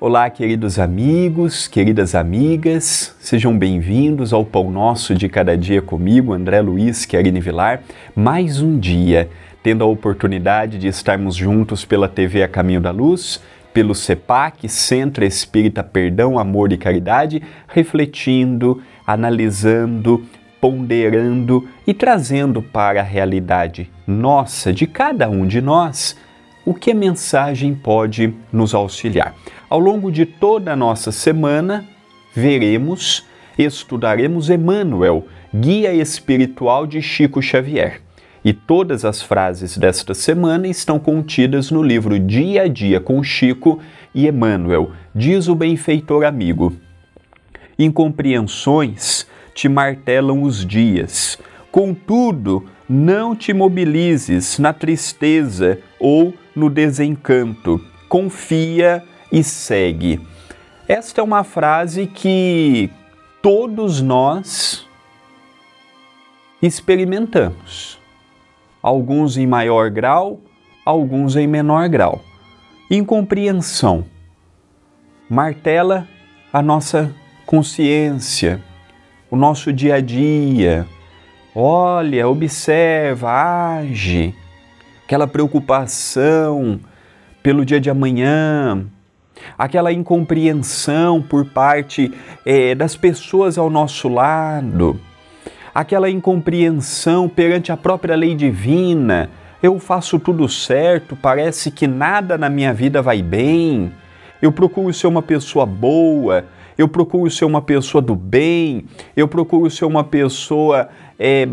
Olá, queridos amigos, queridas amigas, sejam bem-vindos ao Pão Nosso de Cada Dia comigo, André Luiz Querine Vilar. Mais um dia, tendo a oportunidade de estarmos juntos pela TV A Caminho da Luz, pelo CEPAC, Centro Espírita Perdão, Amor e Caridade, refletindo, analisando, ponderando e trazendo para a realidade nossa, de cada um de nós, o que a mensagem pode nos auxiliar. Ao longo de toda a nossa semana, veremos, estudaremos Emmanuel, guia espiritual de Chico Xavier. E todas as frases desta semana estão contidas no livro Dia a Dia com Chico e Emmanuel, diz o benfeitor amigo. Incompreensões te martelam os dias, contudo, não te mobilizes na tristeza ou no desencanto. Confia e segue. Esta é uma frase que todos nós experimentamos. Alguns em maior grau, alguns em menor grau. Incompreensão martela a nossa consciência, o nosso dia a dia. Olha, observa, age. Aquela preocupação pelo dia de amanhã, aquela incompreensão por parte é, das pessoas ao nosso lado, aquela incompreensão perante a própria lei divina. Eu faço tudo certo, parece que nada na minha vida vai bem. Eu procuro ser uma pessoa boa, eu procuro ser uma pessoa do bem, eu procuro ser uma pessoa é,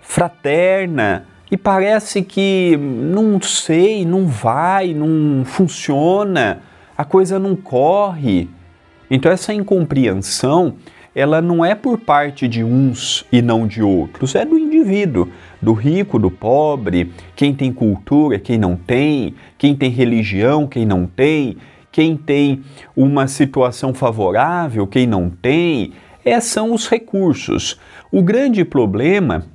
fraterna e parece que não sei, não vai, não funciona, a coisa não corre. Então essa incompreensão, ela não é por parte de uns e não de outros, é do indivíduo, do rico, do pobre, quem tem cultura, quem não tem, quem tem religião, quem não tem, quem tem uma situação favorável, quem não tem. Esses são os recursos. O grande problema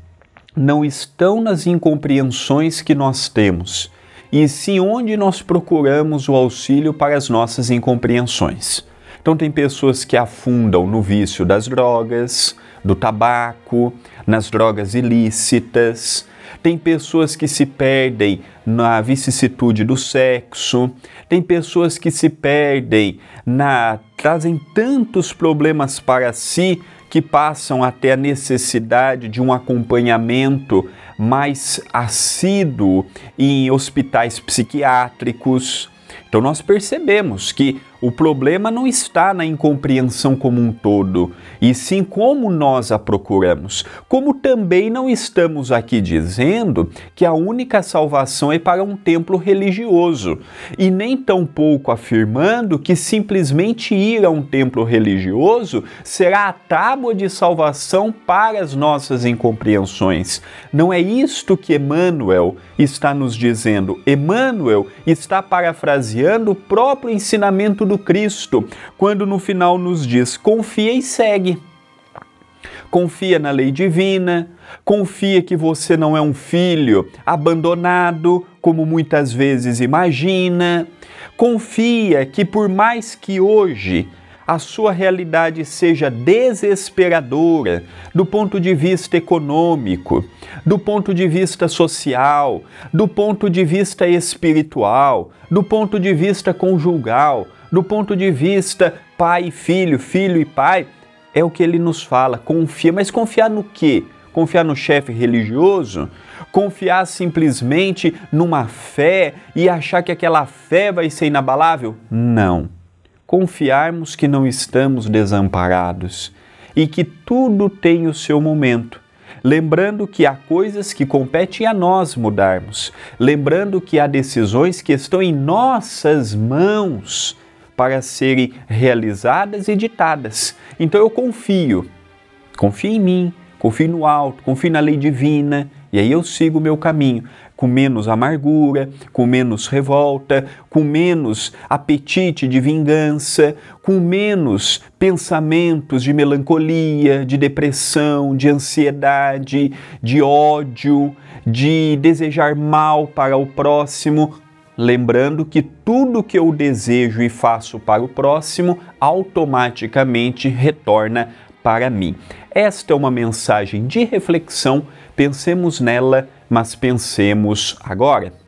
não estão nas incompreensões que nós temos, e sim onde nós procuramos o auxílio para as nossas incompreensões. Então, tem pessoas que afundam no vício das drogas, do tabaco, nas drogas ilícitas. Tem pessoas que se perdem na vicissitude do sexo. Tem pessoas que se perdem na trazem tantos problemas para si que passam até a necessidade de um acompanhamento mais assíduo em hospitais psiquiátricos. Então nós percebemos que o problema não está na incompreensão como um todo, e sim como nós a procuramos. Como também não estamos aqui dizendo que a única salvação é para um templo religioso, e nem tampouco afirmando que simplesmente ir a um templo religioso será a tábua de salvação para as nossas incompreensões. Não é isto que Emmanuel está nos dizendo. Emmanuel está parafraseando o próprio ensinamento do do Cristo, quando no final nos diz: confia e segue. Confia na lei divina, confia que você não é um filho abandonado, como muitas vezes imagina. Confia que, por mais que hoje a sua realidade seja desesperadora do ponto de vista econômico, do ponto de vista social, do ponto de vista espiritual, do ponto de vista conjugal, do ponto de vista pai e filho, filho e pai, é o que ele nos fala. Confia, mas confiar no quê? Confiar no chefe religioso? Confiar simplesmente numa fé e achar que aquela fé vai ser inabalável? Não. Confiarmos que não estamos desamparados e que tudo tem o seu momento lembrando que há coisas que competem a nós mudarmos, lembrando que há decisões que estão em nossas mãos para serem realizadas e ditadas. Então eu confio, confio em mim, confio no alto, confio na lei divina, e aí eu sigo o meu caminho, com menos amargura, com menos revolta, com menos apetite de vingança, com menos pensamentos de melancolia, de depressão, de ansiedade, de ódio, de desejar mal para o próximo, lembrando que tudo que eu desejo e faço para o próximo automaticamente retorna para mim. Esta é uma mensagem de reflexão, pensemos nela, mas pensemos agora.